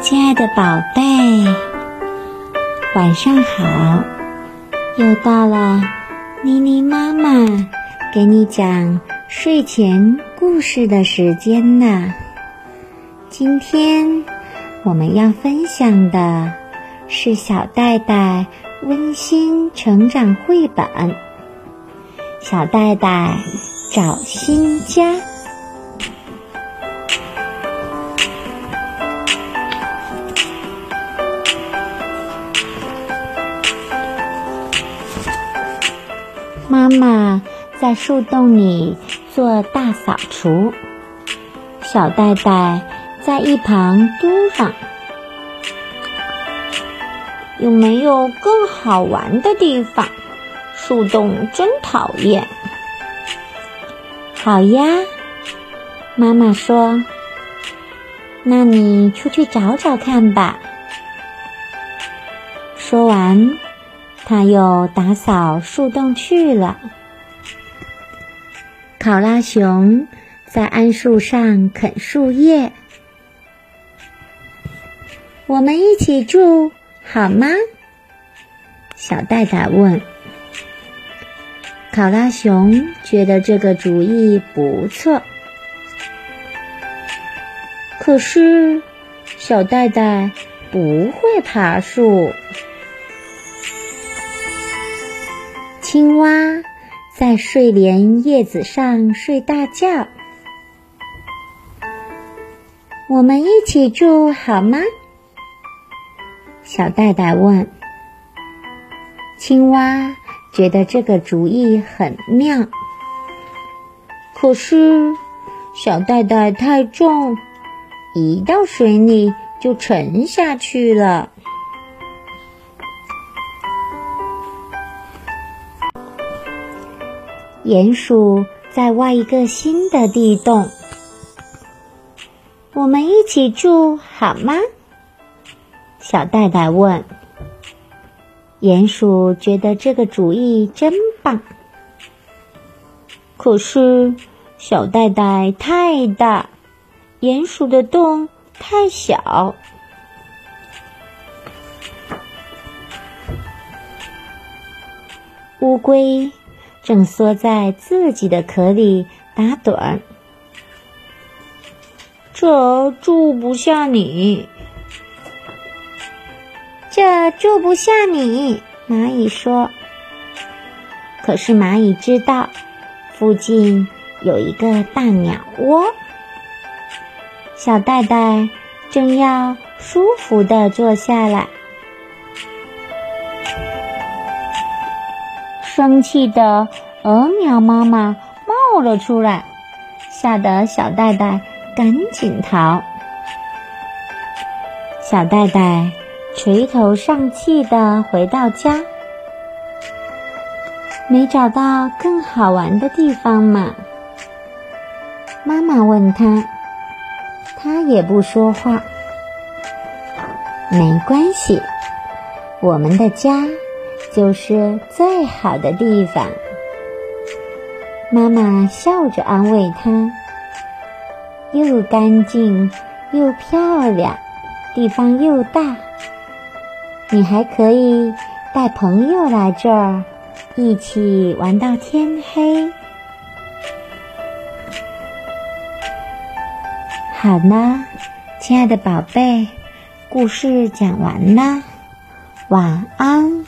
亲爱的宝贝，晚上好！又到了妮妮妈妈给你讲睡前故事的时间了。今天我们要分享的是小戴戴温馨成长绘本《小戴戴找新家》。妈妈在树洞里做大扫除，小戴戴在一旁嘟囔：“有没有更好玩的地方？树洞真讨厌。”好呀，妈妈说：“那你出去找找看吧。”说完。他又打扫树洞去了。考拉熊在桉树上啃树叶。我们一起住好吗？小戴戴问。考拉熊觉得这个主意不错，可是小戴戴不会爬树。青蛙在睡莲叶子上睡大觉。我们一起住好吗？小袋袋问。青蛙觉得这个主意很妙，可是小袋袋太重，一到水里就沉下去了。鼹鼠在挖一个新的地洞，我们一起住好吗？小袋袋问。鼹鼠觉得这个主意真棒，可是小袋袋太大，鼹鼠的洞太小。乌龟。正缩在自己的壳里打盹儿，这住不下你，这住不下你。蚂蚁说：“可是蚂蚁知道附近有一个大鸟窝。”小袋袋正要舒服的坐下来。生气的鹅苗妈妈冒了出来，吓得小袋袋赶紧逃。小袋袋垂头丧气的回到家，没找到更好玩的地方嘛？妈妈问他，他也不说话。没关系，我们的家。就是最好的地方。妈妈笑着安慰他：“又干净又漂亮，地方又大，你还可以带朋友来这儿，一起玩到天黑。”好了，亲爱的宝贝，故事讲完了，晚安。